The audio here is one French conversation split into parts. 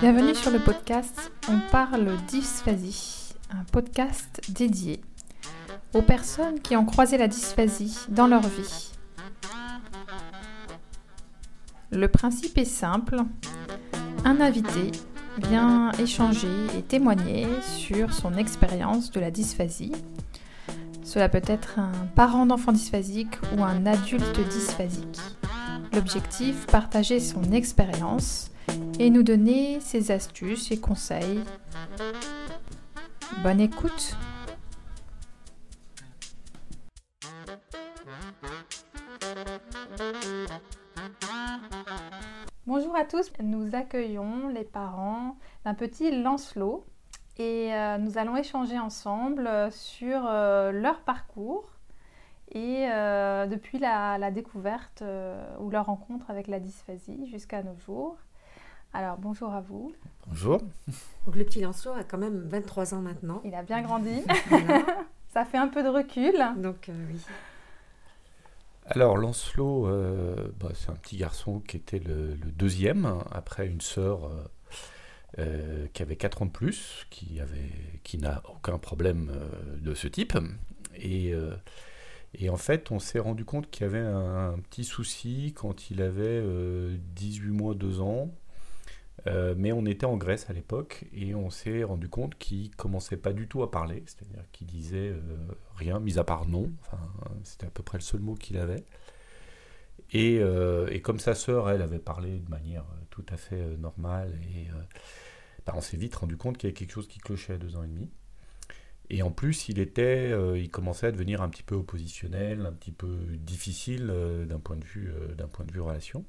Bienvenue sur le podcast On parle dysphasie, un podcast dédié aux personnes qui ont croisé la dysphasie dans leur vie. Le principe est simple. Un invité vient échanger et témoigner sur son expérience de la dysphasie. Cela peut être un parent d'enfant dysphasique ou un adulte dysphasique. L'objectif, partager son expérience et nous donner ses astuces et conseils. Bonne écoute Bonjour à tous, nous accueillons les parents d'un petit Lancelot et euh, nous allons échanger ensemble sur euh, leur parcours et euh, depuis la, découverte ou leur rencontre avec la dysphasie jusqu'à nos jours. Alors bonjour à vous. Bonjour. Donc le petit Lancelot a quand même 23 ans maintenant. Il a bien grandi. Ça fait un peu de recul. Donc oui. Alors Lancelot, bah, c'est un petit garçon qui était le, deuxième, après une sœur euh, qui avait 4 ans de plus, qui, avait, qui n'a aucun problème euh, de ce type. Et, euh, et en fait, on s'est rendu compte qu'il y avait un, petit souci quand il avait 18 mois, 2 ans. Mais on était en Grèce à l'époque et on s'est rendu compte qu'il commençait pas du tout à parler, c'est-à-dire qu'il disait rien, mis à part non. C'était à peu près le seul mot qu'il avait. Et, et, comme sa sœur, elle avait parlé de manière tout à fait normale bah, on s'est vite rendu compte qu'il y avait quelque chose qui clochait à deux ans et demi. Et en plus, il était, euh, il commençait à devenir un petit peu oppositionnel, un petit peu difficile euh, euh, d'un point de vue relation.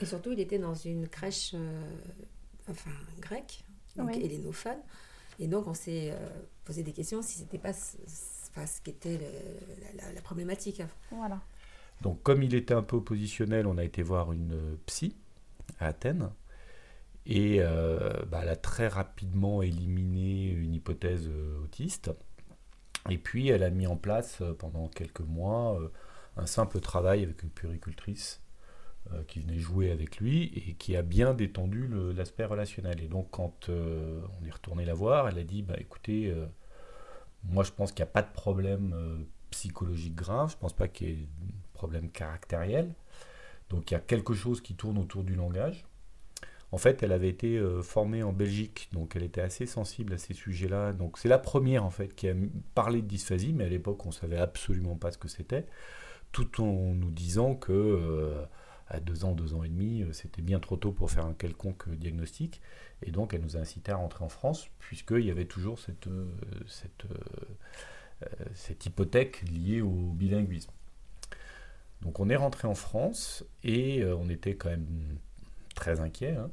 Et surtout, il était dans une crèche, enfin grecque, donc hélénophone. Et donc, on s'est posé des questions si c'était pas, pas, ce qu'était la, la, problématique. Voilà. Donc, comme il était un peu oppositionnel, on a été voir une psy à Athènes et euh, bah, elle a très rapidement éliminé une hypothèse euh, autiste. Et puis elle a mis en place euh, pendant quelques mois un simple travail avec une puricultrice qui venait jouer avec lui et qui a bien détendu l'aspect relationnel. Et donc quand on est retourné la voir, elle a dit, bah écoutez, moi je pense qu'il n'y a pas de problème psychologique grave, je ne pense pas qu'il y ait de problème caractériel. Donc il y a quelque chose qui tourne autour du langage. En fait, elle avait été euh, formée en Belgique, donc elle était assez sensible à ces sujets-là. Donc c'est la première en fait qui a parlé de dysphasie, mais à l'époque on savait absolument pas ce que c'était, tout en nous disant que euh, à deux ans, deux ans et demi, euh, c'était bien trop tôt pour faire un quelconque diagnostic. Et donc elle nous a incité à rentrer en France, puisqu'il y avait toujours cette, cette, cette hypothèque liée au bilinguisme. Donc on est rentré en France et on était quand même très inquiet hein,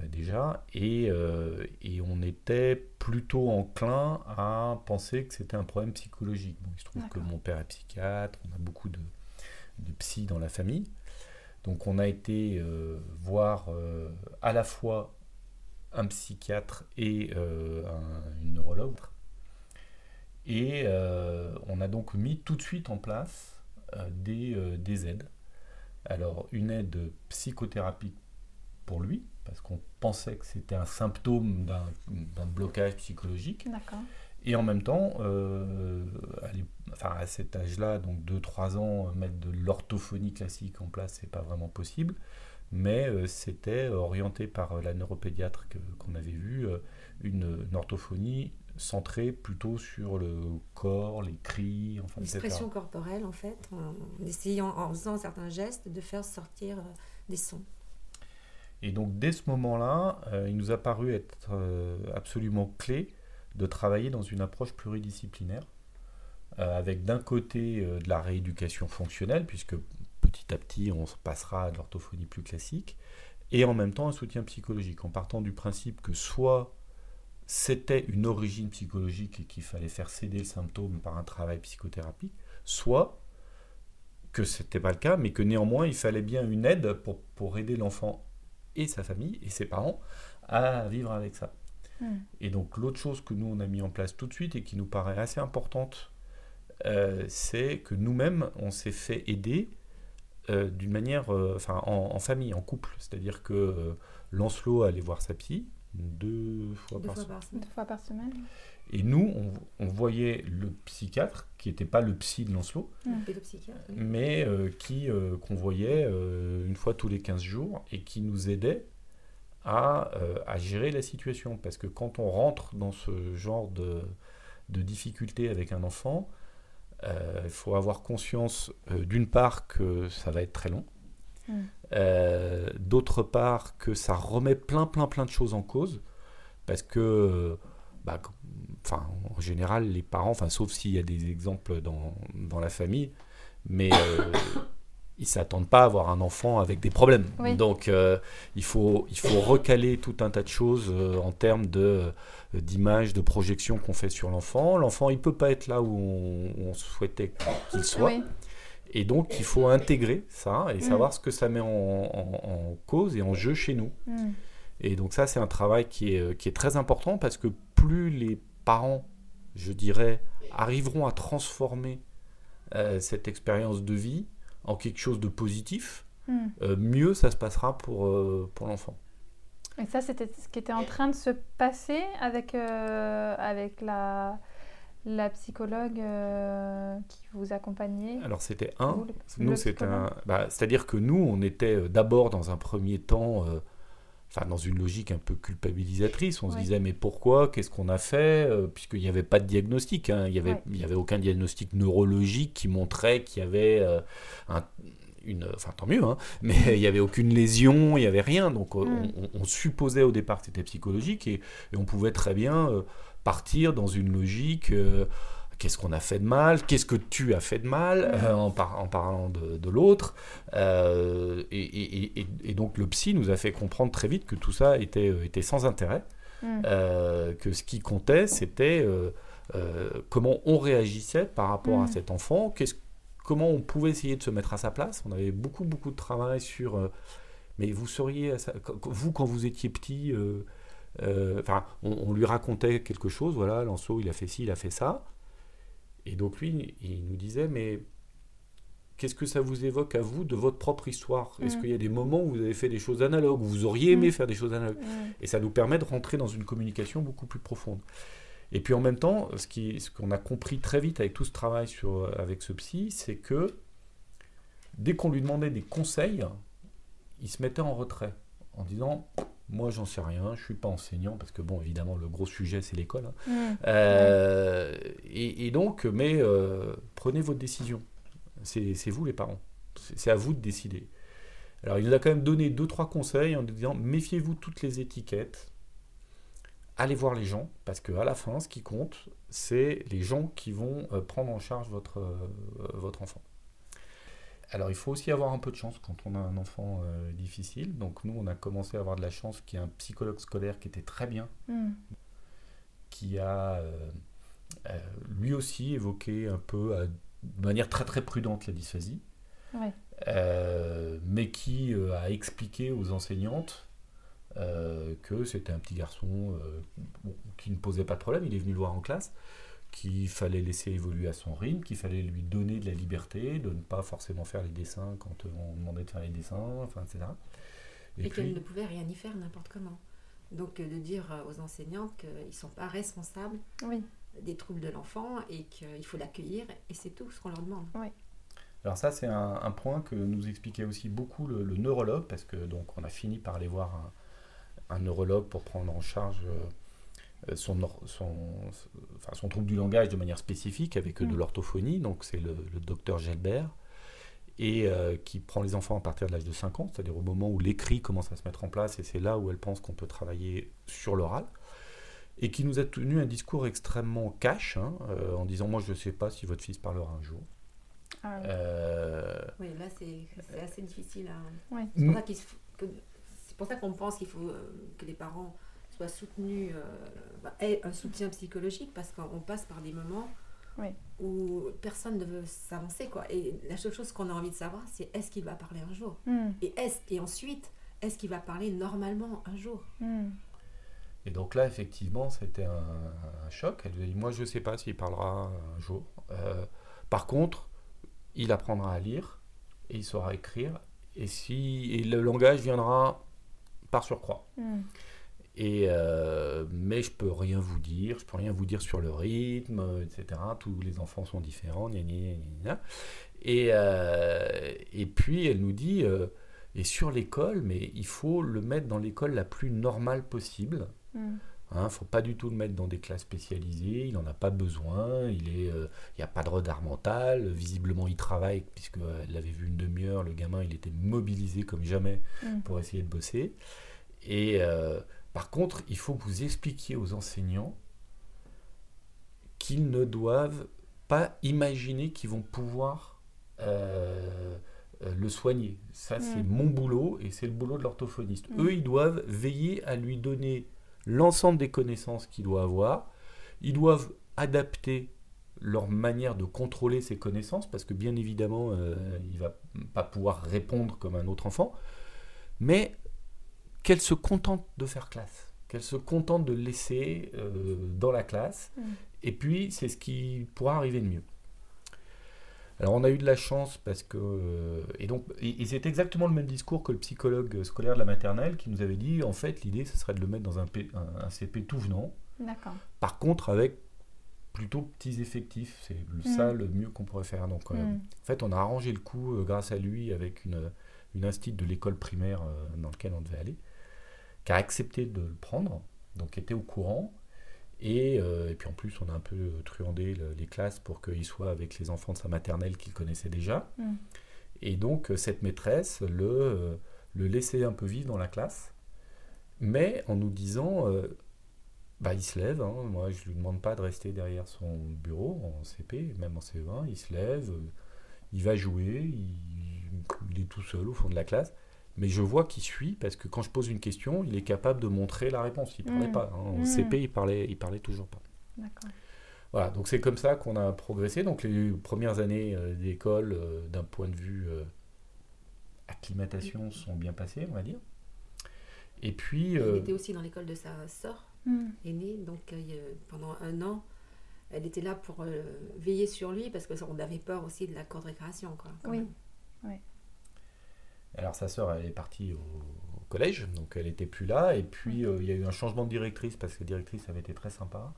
euh, déjà, euh, et, on était plutôt enclin à penser que c'était un problème psychologique. il se trouve que mon père est psychiatre, on a beaucoup de, de psy dans la famille, donc on a été euh, voir à la fois un psychiatre et un, une neurologue, et on a donc mis tout de suite en place des, des aides. Alors, une aide psychothérapie pour lui, parce qu'on pensait que c'était un symptôme d'un blocage psychologique. Et en même temps, euh, enfin, à cet âge-là, donc 2-3 ans, mettre de l'orthophonie classique en place, c'est pas vraiment possible. Mais euh, c'était orienté par la neuropédiatre qu'on avait vu, euh, une, orthophonie centrée plutôt sur le corps, les cris, enfin, L'expression corporelle, en fait, en essayant, en faisant certains gestes, de faire sortir des sons. Et donc dès ce moment-là, euh, il nous a paru être euh, absolument clé de travailler dans une approche pluridisciplinaire, euh, avec d'un côté de la rééducation fonctionnelle, puisque petit à petit on se passera à de l'orthophonie plus classique, et en même temps un soutien psychologique, en partant du principe que soit c'était une origine psychologique et qu'il fallait faire céder le symptôme par un travail psychothérapique, soit que ce n'était pas le cas, mais que néanmoins il fallait bien une aide pour aider l'enfant et sa famille et ses parents à vivre avec ça. Hmm. Et donc l'autre chose que nous on a mis en place tout de suite et qui nous paraît assez importante, euh, c'est que nous-mêmes on s'est fait aider d'une manière, enfin, en, famille, en couple. C'est-à-dire que Lancelot allait voir sa psy deux fois, par, semaine. Deux fois par semaine. Et nous, on, voyait le psychiatre, qui n'était pas le psy de Lancelot, mais qui qu'on voyait une fois tous les 15 jours et qui nous aidait à, à, gérer la situation. Parce que quand on rentre dans ce genre de, de difficultés avec un enfant, euh, il faut avoir conscience euh, d'une part que ça va être très long, mm. euh, d'autre part que ça remet plein plein plein de choses en cause, parce que, bah, enfin, en général, les parents, enfin, sauf s'il y a des exemples dans, dans la famille, mais ils s'attendent pas à avoir un enfant avec des problèmes. Donc euh, il, faut, il faut recaler tout un tas de choses euh, en termes de euh, d'image, de projection qu'on fait sur l'enfant. L'enfant, il peut pas être là où on, souhaitait qu'il soit. Et donc il faut intégrer ça et mm. savoir ce que ça met en, cause et en jeu chez nous. Mm. Et donc ça, c'est un travail qui est, qui est très important parce que plus les parents, je dirais, arriveront à transformer cette expérience de vie, en quelque chose de positif, hmm. euh, mieux ça se passera pour, euh, pour l'enfant. Et ça, c'était ce qui était en train de se passer avec, euh, avec la, la psychologue qui vous accompagnait? Alors, c'était un. nous, c'est un. Bah, C'est-à-dire que nous, on était d'abord dans un premier temps enfin dans une logique un peu culpabilisatrice. On se disait mais pourquoi? Qu'est-ce qu'on a fait? Euh, Puisqu'il n'y avait pas de diagnostic. Hein. Il n'y avait, il y avait aucun diagnostic neurologique qui montrait qu'il y avait euh, un, une... Enfin tant mieux, hein, mais il n'y avait aucune lésion, il n'y avait rien. Donc euh, mm. on, supposait au départ que c'était psychologique et, et, on pouvait très bien partir dans une logique qu'est-ce qu'on a fait de mal, qu'est-ce que tu as fait de mal euh, en, parlant de, l'autre. Euh, et, donc le psy nous a fait comprendre très vite que tout ça était, euh, était sans intérêt, mm. que ce qui comptait, c'était comment on réagissait par rapport à mm. cet enfant, comment on pouvait essayer de se mettre à sa place. On avait beaucoup, beaucoup de travail sur... mais vous seriez, vous, quand vous étiez petit... Enfin, on, lui racontait quelque chose, voilà, Lanceau, il a fait ci, il a fait ça. Et donc lui, il nous disait, mais qu'est-ce que ça vous évoque à vous de votre propre histoire? Est-ce mm. qu'il y a des moments où vous avez fait des choses analogues, où vous auriez aimé mm. faire des choses analogues? Et ça nous permet de rentrer dans une communication beaucoup plus profonde. Et puis en même temps, ce qu'on ce a compris très vite avec tout ce travail sur, avec ce psy, c'est que dès qu'on lui demandait des conseils, il se mettait en retrait en disant moi, j'en sais rien, je suis pas enseignant, parce que, bon, évidemment, le gros sujet, c'est l'école. Hein. Mmh. Euh, et, donc, mais euh, prenez votre décision. C'est vous, les parents. C'est à vous de décider. Alors, il nous a quand même donné deux, trois conseils en disant méfiez-vous toutes les étiquettes. Allez voir les gens, parce qu'à la fin, ce qui compte, c'est les gens qui vont euh, prendre en charge votre, votre enfant. Alors, il faut aussi avoir un peu de chance quand on a un enfant euh, difficile. Donc, nous, on a commencé à avoir de la chance qu'il y ait un psychologue scolaire qui était très bien, hmm. qui a euh, euh, lui aussi évoqué un peu, de manière très très prudente, la dysphasie, mais qui a expliqué aux enseignantes que c'était un petit garçon qui ne posait pas de problème. Il est venu le voir en classe qu'il fallait laisser évoluer à son rythme, qu'il fallait lui donner de la liberté, de ne pas forcément faire les dessins quand on demandait de faire les dessins, enfin, etc. Et, qu'elle ne pouvait rien y faire n'importe comment. Donc euh, de dire aux enseignantes qu'ils ne sont pas responsables des troubles de l'enfant et qu'il faut l'accueillir et c'est tout ce qu'on leur demande. Oui. Alors ça c'est un, point que nous expliquait aussi beaucoup le, neurologue parce que donc on a fini par aller voir un, neurologue pour prendre en charge euh, euh, son, son, enfin, son, trouble du langage de manière spécifique avec de mm. l'orthophonie, donc c'est le, docteur Gelbert, et euh, qui prend les enfants à partir de l'âge de 5 ans, c'est-à-dire au moment où l'écrit commence à se mettre en place, et c'est là où elle pense qu'on peut travailler sur l'oral, et qui nous a tenu un discours extrêmement cash, hein, euh, en disant moi je ne sais pas si votre fils parlera un jour. Ah oui. là c'est assez difficile. C'est pour ça qu'on pense qu'il faut que les parents soit soutenu, euh, bah, un soutien psychologique parce qu'on passe par des moments où personne ne veut s'avancer. quoi. Et la seule chose qu'on a envie de savoir, c'est est-ce qu'il va parler un jour hmm. et, est et ensuite, est-ce qu'il va parler normalement un jour hmm. Et donc là, effectivement, c'était un, choc. Elle dit, moi, je ne sais pas s'il parlera un jour. Euh, par contre, il apprendra à lire et il saura écrire. Et, si, et le langage viendra par surcroît. Hmm. Et, euh, mais je peux rien vous dire, je peux rien vous dire sur le rythme, etc. Tous les enfants sont différents, gna, gna, gna, Et, euh, et puis elle nous dit, euh, et sur l'école, mais il faut le mettre dans l'école la plus normale possible. Hmm. Il ne faut pas du tout le mettre dans des classes spécialisées, il n'en a pas besoin, il n'y a pas de retard mental, visiblement il travaille, puisqu'elle l'avait vu une demi-heure, le gamin il était mobilisé comme jamais Mm. pour essayer de bosser. Et euh, par contre, il faut que vous expliquiez aux enseignants qu'ils ne doivent pas imaginer qu'ils vont pouvoir euh, euh, le soigner. Ça, c'est Mm. mon boulot et c'est le boulot de l'orthophoniste. Mm. Eux, ils doivent veiller à lui donner l'ensemble des connaissances qu'il doit avoir. Ils doivent adapter leur manière de contrôler ses connaissances, parce que bien évidemment, euh, il va pas pouvoir répondre comme un autre enfant, mais qu'elle se contente de faire classe, qu'elle se contente de le laisser euh, dans la classe, Mm. et puis c'est ce qui pourra arriver de mieux. Alors on a eu de la chance parce que euh, et donc et, et c'est exactement le même discours que le psychologue scolaire de la maternelle qui nous avait dit en fait l'idée ce serait de le mettre dans un, P- un- un CP tout venant D'accord. par contre, avec plutôt petits effectifs, c'est Mm. ça le mieux qu'on pourrait faire. Donc, euh, Mm. en fait, on a arrangé le coup euh, grâce à lui avec une, une institut de l'école primaire euh, dans laquelle on devait aller, qui a accepté de le prendre, donc qui était au courant. Et, euh, et puis en plus, on a un peu truandé le- les classes pour qu'il soit avec les enfants de sa maternelle qu'il connaissait déjà. Mm. Et donc, euh, cette maîtresse le, euh, le laissait un peu vivre dans la classe, mais en nous disant euh, bah, il se lève, hein. moi je lui demande pas de rester derrière son bureau en CP, même en CE1, il se lève, il va jouer, il, il est tout seul au fond de la classe, mais je vois qu'il suit parce que quand je pose une question, il est capable de montrer la réponse. Il parlait Mm. pas, hein. en Mm. CP il parlait, il parlait toujours pas. D'accord. Voilà, donc c'est comme ça qu'on a progressé. Donc les premières années euh, d'école, euh, d'un point de vue euh, acclimatation, sont bien passées, on va dire. Et puis, euh, était aussi dans l'école de sa sœur Mm. aînée, donc euh, il pendant un an, elle était là pour euh, veiller sur lui parce qu'on avait peur aussi de la cour de récréation. Quoi, quand Oui. même. Alors sa sœur, elle est partie au, au collège, donc elle n'était plus là. Et puis euh, il y a eu un changement de directrice parce que la directrice avait été très sympa.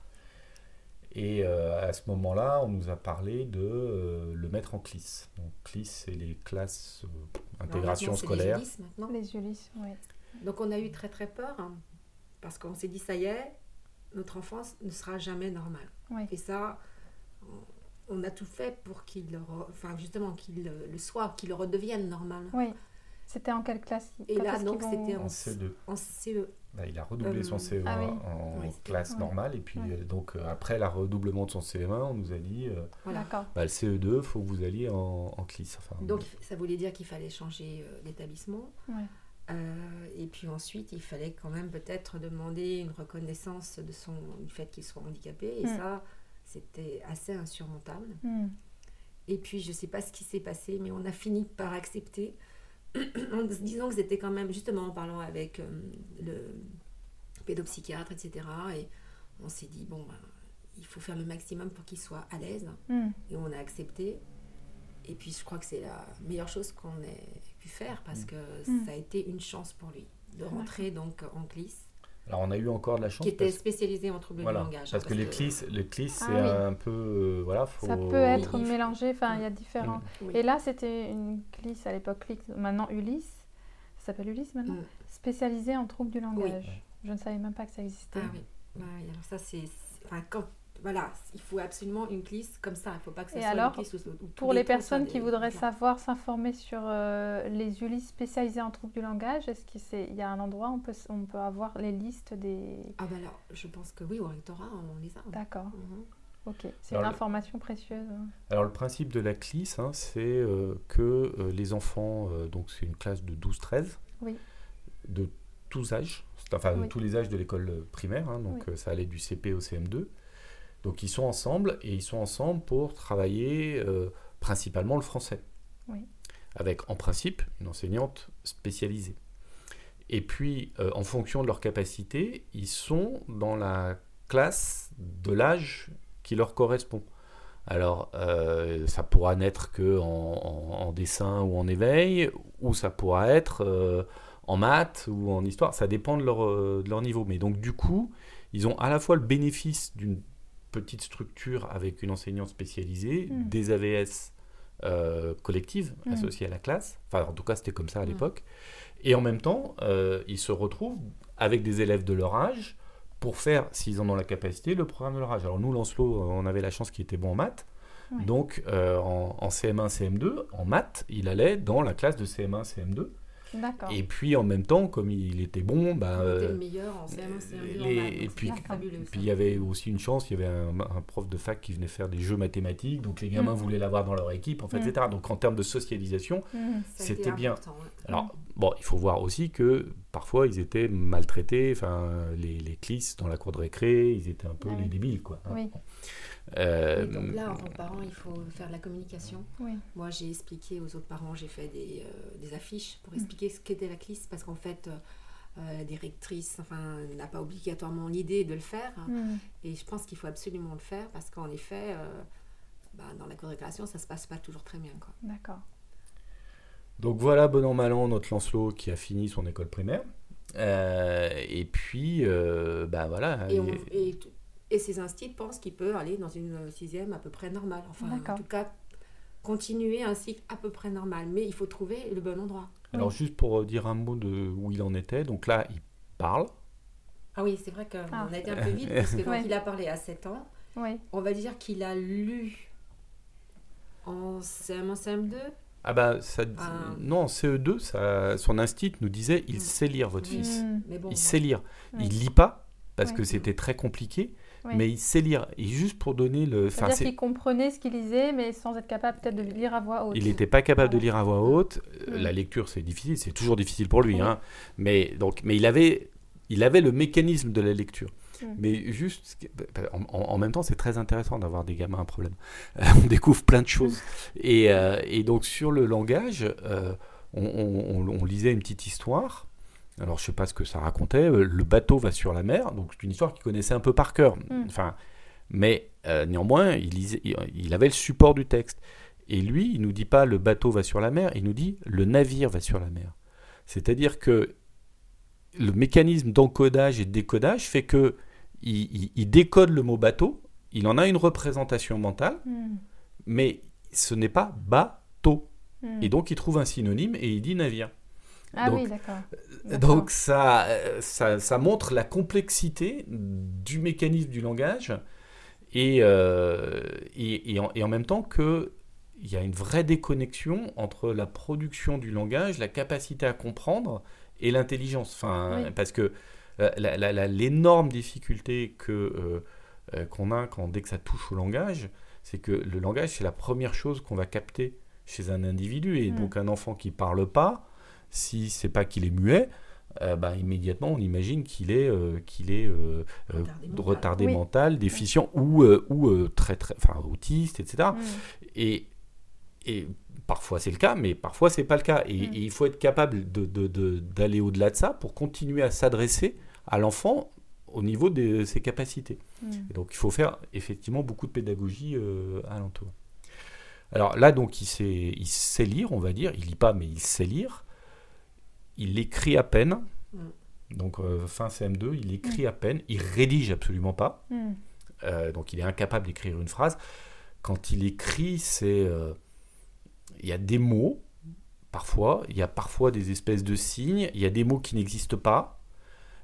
Et euh, à ce moment-là, on nous a parlé de euh, le mettre en CLIS. Donc CLIS, c'est les classes euh, intégration scolaire. les Ulysse, maintenant. Les Ulysses, oui. Donc on a eu très très peur hein, parce qu'on s'est dit ça y est, notre enfance ne sera jamais normale. Oui. Et ça, on- a tout fait pour qu'il, enfin justement qu'il le, soit, qu'il redevienne normal. Oui. C'était en quelle classe Et Quand là, est-ce donc, qu'ils vont- c'était En CE2. En. CE. Bah, il a redoublé Euh, son CE1 ah oui. en Oui, classe ouais. normale. Et puis Ouais. euh, donc euh, après le redoublement de son CE1, on nous a dit, euh, Voilà. Bah, le CE2, faut que vous alliez en, en CLIS. Enfin, Donc ça voulait dire qu'il fallait changer euh, d'établissement. Ouais. Euh, et puis ensuite, il fallait quand même peut-être demander une reconnaissance de son, du fait qu'il soit handicapé. Et Mm. ça, c'était assez insurmontable. Mm. Et puis, je ne sais pas ce qui s'est passé, mais on a fini par accepter, en se disant que c'était quand même, justement en parlant avec euh, le pédopsychiatre, etc. Et on s'est dit, bon, ben, il faut faire le maximum pour qu'il soit à l'aise. Mm. Et on a accepté. Et puis, je crois que c'est la meilleure chose qu'on ait pu faire parce que Mm. ça a été une chance pour lui de rentrer donc en CLIS, Alors on a eu encore de la chance. qui était spécialisé en troubles Voilà, du langage. parce hein, que les CLIS, les CLIS Ah c'est oui. un peu. euh, voilà, faut... Ça peut être mélangé, enfin, il y a différents. Oui. Et là, c'était une clisse à l'époque, maintenant Ulysse, ça s'appelle Ulysse maintenant, Mm. spécialisée en troubles du langage. Oui. Je ne savais même pas que ça existait. Ah oui. Ouais, alors ça, c'est. c'est- Enfin, quand. Voilà, il faut absolument une clisse comme ça. Il ne faut pas que ça Et soit alors, une clisse où- où tous Pour les personnes des- qui voudraient savoir, s'informer sur euh, les Ulysses spécialisés en troubles du langage, est-ce qu'il y a un endroit où on peut, on peut avoir les listes des... Ah ben alors, je pense que oui, au rectorat, on les a. D'accord, Mhm. ok. C'est une le- information précieuse. hein. Alors le principe de la CLIS, hein, c'est euh, que euh, les enfants, euh, donc c'est une classe de 12-13, Oui. de tous âges, enfin de tous les âges de l'école primaire, hein, donc Oui. euh, ça allait du CP au CM2. Donc ils sont ensemble et ils sont ensemble pour travailler euh, principalement le français. Oui. Avec en principe une enseignante spécialisée. Et puis euh, en fonction de leur capacité, ils sont dans la classe de l'âge qui leur correspond. Alors, ça pourra n'être que en, dessin ou en éveil, ou ça pourra être en maths ou en histoire. Ça dépend de leur, de leur niveau. Mais donc, du coup, ils ont à la fois le bénéfice d'une petite structure avec une enseignante spécialisée, hmm. des AVS euh, collectives hmm. associées à la classe. Enfin, en tout cas, c'était comme ça à hmm. l'époque. Et en même temps, euh, ils se retrouvent avec des élèves de leur âge pour faire, s'ils en ont la capacité, le programme de leur âge. Alors nous, Lancelot, on avait la chance qu'il était bon en maths. Donc, euh, en, en, CM1, CM2, en maths, il allait dans la classe de CM1, CM2. Et puis en même temps, comme il était bon, bah, il était le meilleur en CM1, CM2 et puis, puis il y avait aussi une chance, il y avait un, prof de fac qui venait faire des jeux mathématiques, donc les gamins mm. voulaient l'avoir dans leur équipe, en fait, mm. etc. Donc en termes de socialisation, mm. c'était bien. Alors bon, il faut voir aussi que parfois ils étaient maltraités, enfin les, les clisses dans la cour de récré, ils étaient un peu les débiles, quoi. Hein. Oui. Euh, donc là, en tant que parent, il faut faire de la communication. Moi, j'ai expliqué aux autres parents, j'ai fait des, euh, affiches pour expliquer ce qu'était la CLIS, parce qu'en fait, euh, la directrice enfin, n'a pas obligatoirement l'idée de le faire. Mm. Et je pense qu'il faut absolument le faire, parce qu'en effet, bah, dans la co-récréation, ça ne se passe pas toujours très bien. D'accord. Donc voilà, bon an, mal an, notre Lancelot qui a fini son école primaire. et puis, bah voilà. et et ces instituts pensent qu'il peut aller dans une sixième à peu près normale. Enfin, en tout cas, continuer un cycle à peu près normal. Mais il faut trouver le bon endroit. Alors, juste pour dire un mot de où il en était. Donc là, il parle. Ah oui, c'est vrai qu'on ah. a été un peu vite parce que il a parlé à 7 ans. On va dire qu'il a lu en CM1, CM2. Ah bah, ça, ah. non, en CE2, ça, son instinct nous disait il mm. sait lire, votre fils. Mm. il sait lire. Il lit pas, parce que c'était très compliqué mais il sait lire. Et juste pour donner le. C'est-à-dire qu'il comprenait ce qu'il lisait, mais sans être capable peut-être de lire à voix haute. Il n'était pas capable de lire à voix haute. Euh, la lecture, c'est difficile, c'est toujours difficile pour lui. Hein. Mais, donc, mais il, avait, il avait le mécanisme de la lecture. Mais juste, en, même temps, c'est très intéressant d'avoir des gamins à problème. on découvre plein de choses. Et, euh, et, donc, sur le langage, euh, on, on, lisait une petite histoire alors je sais pas ce que ça racontait. Euh, le bateau va sur la mer, donc c'est une histoire qu'il connaissait un peu par cœur. Mm. Enfin, mais euh, néanmoins, il, il, avait le support du texte. Et lui, il nous dit pas le bateau va sur la mer, il nous dit le navire va sur la mer. C'est-à-dire que le mécanisme d'encodage et de décodage fait que il, décode le mot bateau, il en a une représentation mentale, mm. mais ce n'est pas bateau. Mm. Et donc il trouve un synonyme et il dit navire. Ah oui, d'accord. Euh, donc ça, ça, ça, montre la complexité du mécanisme du langage et, euh, et, et, en, et, en, même temps qu'il y a une vraie déconnexion entre la production du langage, la capacité à comprendre et l'intelligence. Enfin, Parce que l'énorme difficulté que, euh, qu'on a quand, dès que ça touche au langage, c'est que le langage, c'est la première chose qu'on va capter chez un individu. Et mm. donc un enfant qui parle pas, si c'est pas qu'il est muet, euh, bah, immédiatement on imagine qu'il est, euh, qu'il est euh, retardé, mental, déficient ou, ou très, très, enfin, autiste, etc. Et, et parfois c'est le cas, mais parfois c'est pas le cas. Et, il faut être capable d'aller de, de, au-delà de ça pour continuer à s'adresser à l'enfant au niveau de ses capacités. Et donc il faut faire effectivement beaucoup de pédagogie alentour. Alors là, donc, il sait, il sait lire, on va dire. Il lit pas, mais il sait lire il écrit à peine. Mm. Donc euh, fin CM2, il écrit mm. à peine, il rédige absolument pas. Mm. Euh, donc il est incapable d'écrire une phrase. Quand il écrit, c'est euh, il y a des mots parfois, il y a parfois des espèces de signes, il y a des mots qui n'existent pas,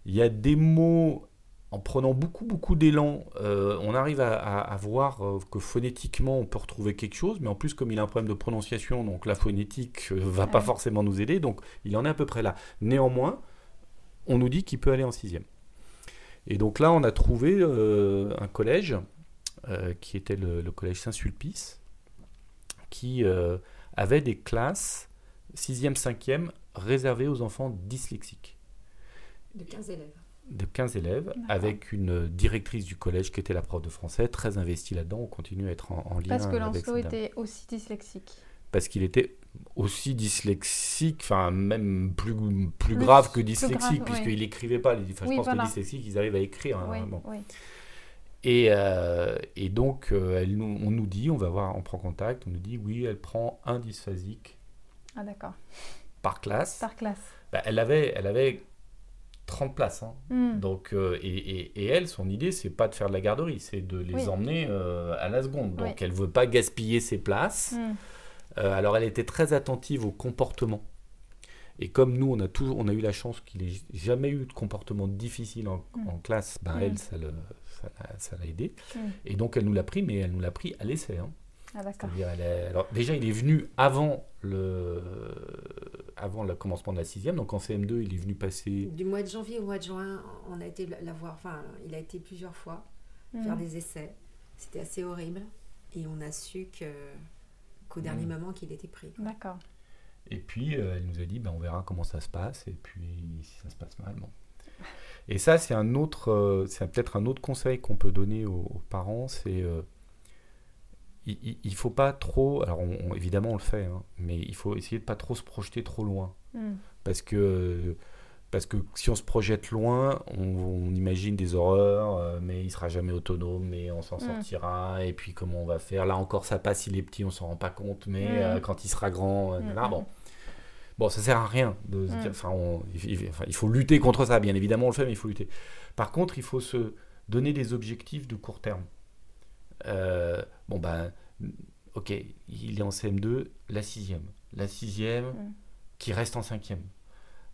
il y a des mots en prenant beaucoup, beaucoup d'élan, euh, on arrive à, voir euh, que phonétiquement, on peut retrouver quelque chose, mais en plus, comme il a un problème de prononciation, donc la phonétique ne euh, va pas forcément nous aider, donc il en est à peu près là. Néanmoins, on nous dit qu'il peut aller en sixième. Et donc là, on a trouvé un collège, qui était le, le collège Saint-Sulpice, qui avait des classes sixième, cinquième réservées aux enfants dyslexiques. De 15 élèves de 15 élèves avec une directrice du collège qui était la prof de français, très investie là-dedans. On continue à être en, lien Parce que Lancelot était aussi dyslexique. Parce qu'il était aussi dyslexique, enfin même plus, plus, grave que dyslexique, puisqu'il n'écrivait pas. Les, je pense que les dyslexiques, ils arrivent à écrire. Hein, Et, euh, et donc, euh, elle nous, on nous dit, on va voir, on prend contact, on nous dit, oui, elle prend un dysphasique Ah, d'accord. par classe. Par classe. Bah, elle, avait, elle avait 30 places. hein. Hmm. Donc, euh, et, et- et elle, son idée, c'est pas de faire de la garderie, c'est de les Oui. emmener euh, à la seconde. Donc, Oui. elle veut pas gaspiller ses places. Hmm. Euh, alors, elle était très attentive au comportement. Et comme nous, on a toujours, on a eu la chance qu'il ait jamais eu de comportement difficile en, Mm. en classe, ben elle, ça l'a- ça aidé. Et donc, elle nous l'a pris, mais elle nous l'a pris à l'essai. hein. Ah, d'accord. C'est-à-dire, elle est- alors, déjà, il est venu avant le, avant le commencement de la sixième. Donc, en CM2, il est venu passer. Du mois de janvier au mois de juin, on a été la voir. Enfin, il a été plusieurs fois faire Hmm. des essais. C'était assez horrible. Et on a su que qu'au dernier Mm. moment qu'il était pris. D'accord. Et puis, euh, elle nous a dit, ben, on verra comment ça se passe. Et puis, si ça se passe mal, bon. Et ça, c'est un autre, euh, c'est peut-être un autre conseil qu'on peut donner aux, aux parents, c'est euh, il, il faut pas trop, alors on- on- évidemment on le fait, hein, mais il faut essayer de pas trop se projeter trop loin, Hmm. parce que parce que si on se projette loin, on, on imagine des horreurs, euh, mais il sera jamais autonome, mais on s'en Mm. sortira, et puis comment on va faire? Là encore, ça passe, il est petit, on s'en rend pas compte, mais Mm. euh, quand il sera grand, euh, là, mm. bon. Bon, ça sert à rien de se dire. Enfin, on- il, il- enfin, il faut lutter contre ça, bien évidemment, on le fait, mais il faut lutter. Par contre, il faut se donner des objectifs de court terme. Euh, bon, ben, ok, il est en CM2, la sixième. La sixième qui reste en cinquième.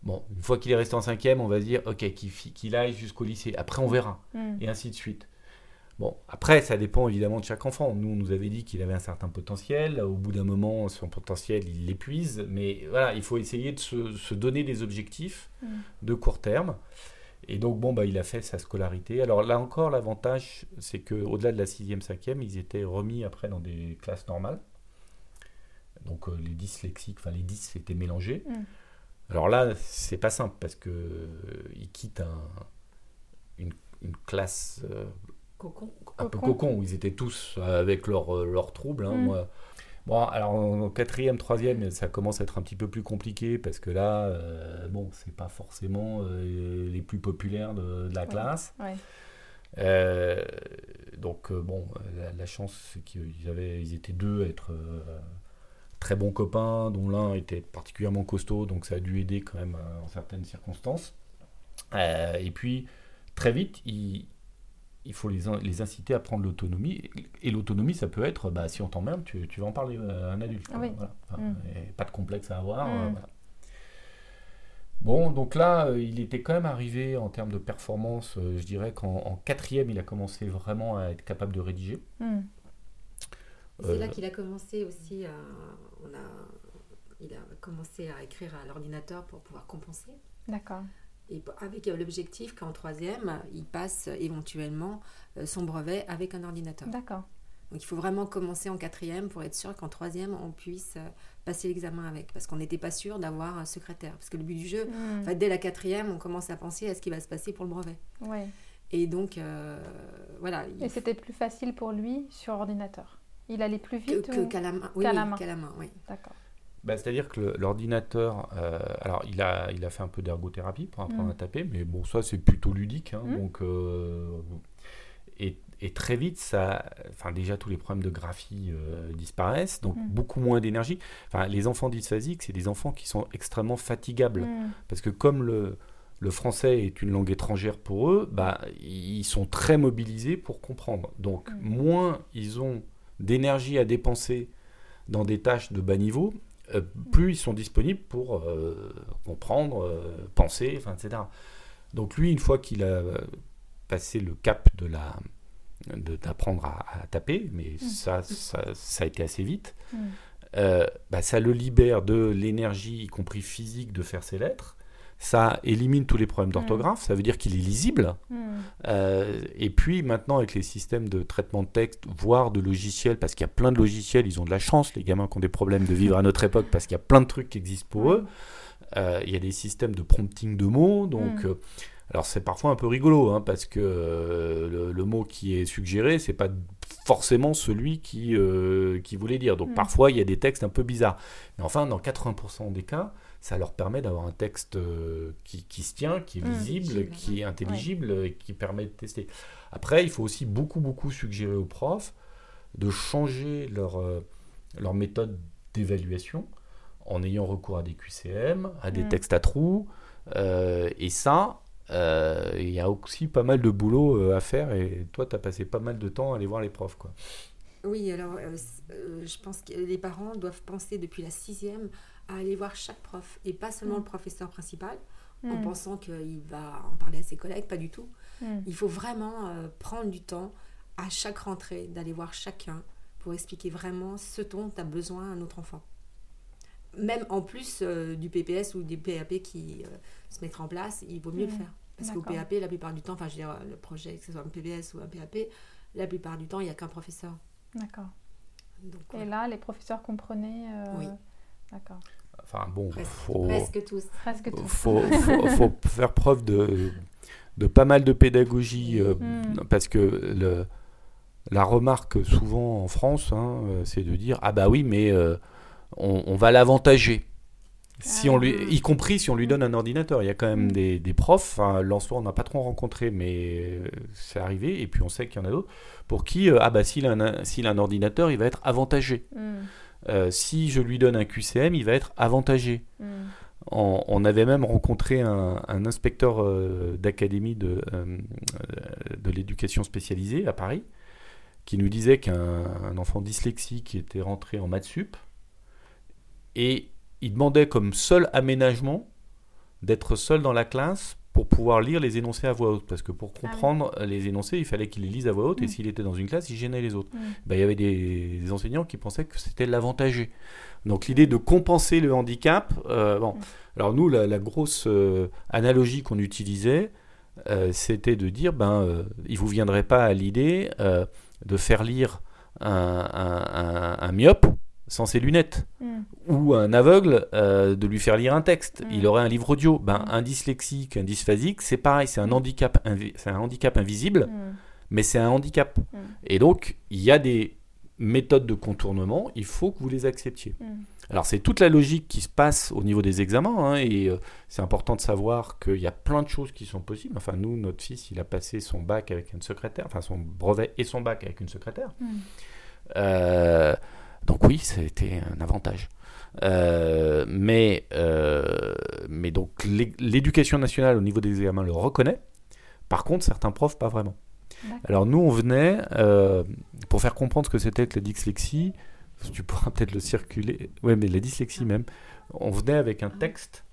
Bon, une fois qu'il est resté en cinquième, on va dire, ok, qu'il qu'il aille jusqu'au lycée. Après, on verra et ainsi de suite. Bon, après, ça dépend évidemment de chaque enfant. Nous, on nous avait dit qu'il avait un certain potentiel. Au bout d'un moment, son potentiel, il l'épuise. Mais voilà, il faut essayer de se, se donner des objectifs de court terme. Et donc, bon, bah, il a fait sa scolarité. Alors là encore, l'avantage, c'est qu'au-delà de la 6e, 5e, ils étaient remis après dans des classes normales. Donc, euh, les dyslexiques, enfin, les 10 étaient mélangés. Mm. Alors là, c'est pas simple parce que euh, ils quittent un- une, une classe euh, Cocon. un peu Cocon. où ils étaient tous euh, avec leurs leurs troubles. hein, Mm. moi. Bon, alors en quatrième, troisième, ça commence à être un petit peu plus compliqué parce que là, euh, bon, c'est pas forcément euh, les plus populaires de, de la Ouais. classe. Ouais. Euh, donc euh, bon, la, la chance c'est qu'ils avaient, ils étaient deux à être très bons copains, dont l'un était particulièrement costaud, donc ça a dû aider quand même en certaines circonstances. Et puis très vite, il, il faut les, les inciter à prendre l'autonomie. Et l'autonomie, ça peut être, bah, si on t'emmerde, tu, tu vas en parler à un adulte. Oui. Voilà. Enfin, Mm. et pas de complexe à avoir. Mm. euh, voilà. Bon, donc là, euh, il était quand même arrivé en termes de performance, euh, je dirais qu'en en quatrième, il a commencé vraiment à être capable de rédiger. Hmm. C'est Euh, là qu'il a commencé aussi à, on a, il a commencé à écrire à l'ordinateur pour pouvoir compenser. D'accord. Et avec euh, l'objectif qu'en troisième, il passe éventuellement euh, son brevet avec un ordinateur. D'accord. Donc il faut vraiment commencer en quatrième pour être sûr qu'en troisième, on puisse euh, passer l'examen avec. Parce qu'on n'était pas sûr d'avoir un secrétaire. Parce que le but du jeu, Hmm. en fait, dès la quatrième, on commence à penser à ce qui va se passer pour le brevet. Ouais. Et donc, euh, voilà. il Et c'était plus facile pour lui sur ordinateur. Il allait plus vite que- ou... qu'à la main. Oui, qu'à oui, la main. qu'à la main, oui. D'accord. Bah, C'est-à-dire que l'ordinateur, euh, alors il a, il a fait un peu d'ergothérapie pour apprendre Mm. à taper, mais bon, ça c'est plutôt ludique. hein, Mm. donc, euh, et, et très vite, ça, enfin déjà tous les problèmes de graphie euh, disparaissent, donc Mm. beaucoup moins d'énergie. Enfin, les enfants dysphasiques, c'est des enfants qui sont extrêmement fatigables, parce que comme le, le français est une langue étrangère pour eux, bah, ils sont très mobilisés pour comprendre. Donc moins ils ont d'énergie à dépenser dans des tâches de bas niveau, euh, plus ils sont disponibles pour euh, comprendre, euh, penser, enfin, etc. Donc lui, une fois qu'il a passé le cap de la d'apprendre à, à taper, mais ça, ça, ça a été assez vite, euh, bah, ça le libère de l'énergie, y compris physique, de faire ses lettres. Ça élimine tous les problèmes d'orthographe, ça veut dire qu'il est lisible. Hmm. Euh, et puis maintenant, avec les systèmes de traitement de texte, voire de logiciels, parce qu'il y a plein de logiciels, ils ont de la chance, les gamins qui ont des problèmes de vivre à notre époque, parce qu'il y a plein de trucs qui existent pour Ouais. eux. Euh, il y a des systèmes de prompting de mots, donc. Mm. euh, alors c'est parfois un peu rigolo, hein, parce que euh, le, le mot qui est suggéré, c'est pas forcément celui qui, euh, qui voulait dire. Donc Mm. parfois il y a des textes un peu bizarres. Mais enfin, dans 80% des cas, ça leur permet d'avoir un texte qui, qui, se tient, qui est mmh, visible, qui est intelligible et qui permet de tester. Après, il faut aussi beaucoup, beaucoup suggérer aux profs de changer leur, leur méthode d'évaluation en ayant recours à des QCM, à des mm. textes à trous. Euh, et ça, euh, il y a aussi pas mal de boulot euh, à faire. Et toi, tu as passé pas mal de temps à aller voir les profs. Quoi. Oui, alors je pense que les parents doivent penser depuis la sixième à aller voir chaque prof et pas seulement mm. le professeur principal en mm. pensant qu'il va en parler à ses collègues, pas du tout. Il faut vraiment prendre du temps à chaque rentrée d'aller voir chacun pour expliquer vraiment ce dont a besoin à notre enfant même en plus euh, du PPS ou du PAP qui euh, se mettra en place, il vaut mieux le faire. Parce qu'au PAP, la plupart du temps, enfin je veux dire, le projet, que ce soit un PPS ou un PAP, la plupart du temps, il n'y a qu'un professeur. D'accord. Et là, les professeurs comprenaient euh, Oui. D'accord. Enfin bon, presque, faut, presque tous. Presque tous. Faut, faut, faire preuve de, de pas mal de pédagogie mmh. parce que le, la remarque souvent en France, hein, c'est de dire ah bah oui mais on, va l'avantager. Si on lui, ah. y compris si on lui donne un ordinateur. Il y a quand même des, profs, enfin, on n'a pas trop rencontré, mais euh, c'est arrivé, et puis on sait qu'il y en a d'autres, pour qui, euh, ah bah s'il a, un, ordinateur, il va être avantagé. Hmm. Euh, si je lui donne un QCM, il va être avantagé. Hmm. On, avait même rencontré un, inspecteur d'académie de, de l'éducation spécialisée à Paris, qui nous disait qu'un enfant dyslexique était rentré en maths sup, et il demandait comme seul aménagement d'être seul dans la classe pour pouvoir lire les énoncés à voix haute. Parce que pour ah comprendre les énoncés, il fallait qu'il les lise à voix haute, et mm. s'il était dans une classe, il gênait les autres. Mm. Ben, il y avait des, enseignants qui pensaient que c'était l'avantagé. Donc l'idée de compenser le handicap, euh, bon. Mm. Alors nous, la, grosse euh, analogie qu'on utilisait, euh, c'était de dire, ben, il vous viendrait pas à l'idée de faire lire un, un myope sans ses lunettes. Hmm. Ou un aveugle, euh, de lui faire lire un texte. Hmm. Il aurait un livre audio. Ben, hmm. Un dyslexique, un dysphasique, c'est pareil, c'est un, handicap un handicap invisible, mais c'est un handicap. Et donc, il y a des méthodes de contournement, il faut que vous les acceptiez. Alors c'est toute la logique qui se passe au niveau des examens, hein, et euh, c'est important de savoir qu'il y a plein de choses qui sont possibles. Enfin nous, notre fils, il a passé son bac avec une secrétaire, enfin son brevet et son bac avec une secrétaire. Euh, donc oui, c'était un avantage. Euh, mais, euh, mais donc l'éducation nationale au niveau des examens le reconnaît. Par contre, certains profs, pas vraiment. Alors nous, on venait, euh, pour faire comprendre ce que c'était que la dyslexie, tu pourras peut-être le circuler, ouais, mais la dyslexie même, on venait avec un texte,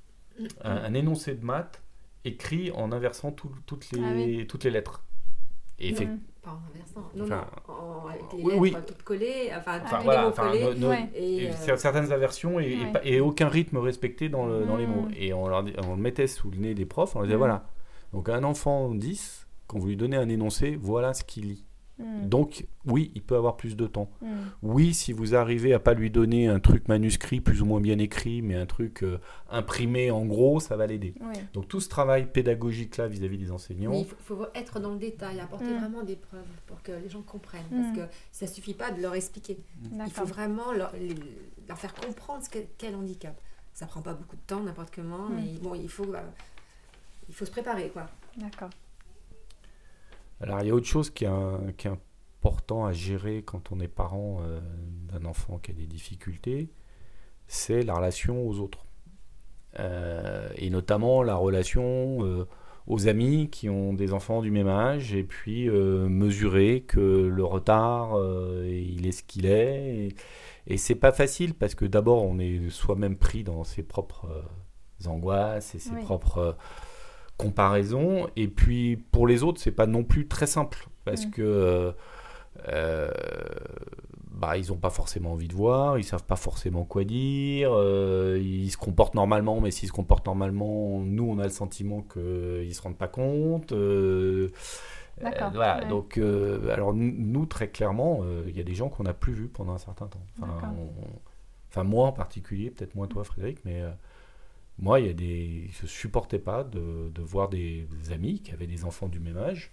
un, énoncé de maths, écrit en inversant toutes, les, ah toutes les lettres. Et fait, pas en inversant. Non, non, les oui, lettres toutes collées, enfin, enfin voilà, mots collés. et, euh, Certaines inversions et, et, aucun rythme respecté dans, le, dans les mots. Et on, leur, on, le mettait sous le nez des profs, on leur disait mm. voilà. Donc un enfant 10, quand vous lui donnez un énoncé, voilà ce qu'il lit. Mm. Donc, oui, il peut avoir plus de temps. Mm. Oui, si vous arrivez à pas lui donner un truc manuscrit plus ou moins bien écrit, mais un truc euh, imprimé en gros, ça va l'aider. Donc, tout ce travail pédagogique-là vis-à-vis des enseignants. il faut, être dans le détail, apporter mm. vraiment des preuves pour que les gens comprennent. Parce que ça suffit pas de leur expliquer. Il faut vraiment leur, faire comprendre ce quel handicap. Ça prend pas beaucoup de temps, n'importe comment, mais bon, il faut, euh, il faut se préparer, quoi. D'accord. Alors il y a autre chose qui est, important à gérer quand on est parent euh, d'un enfant qui a des difficultés, c'est la relation aux autres. Euh, et notamment la relation euh, aux amis qui ont des enfants du même âge, et puis mesurer que le retard, il est ce qu'il est. Et, et c'est pas facile parce que d'abord on est soi-même pris dans ses propres angoisses et ses propres comparaison. Et puis pour les autres, c'est pas non plus très simple parce mm. que euh, bah, ils n'ont pas forcément envie de voir, ils savent pas forcément quoi dire, euh, ils se comportent normalement, mais s'ils se comportent normalement, nous on a le sentiment qu'ils se rendent pas compte. Euh, voilà, donc alors nous très clairement, il y a des gens qu'on n'a plus vus pendant un certain temps. Enfin, enfin moi en particulier, peut-être moins toi Frédéric, mais moi, il y a des, je supportais pas de, de, voir des amis qui avaient des enfants du même âge.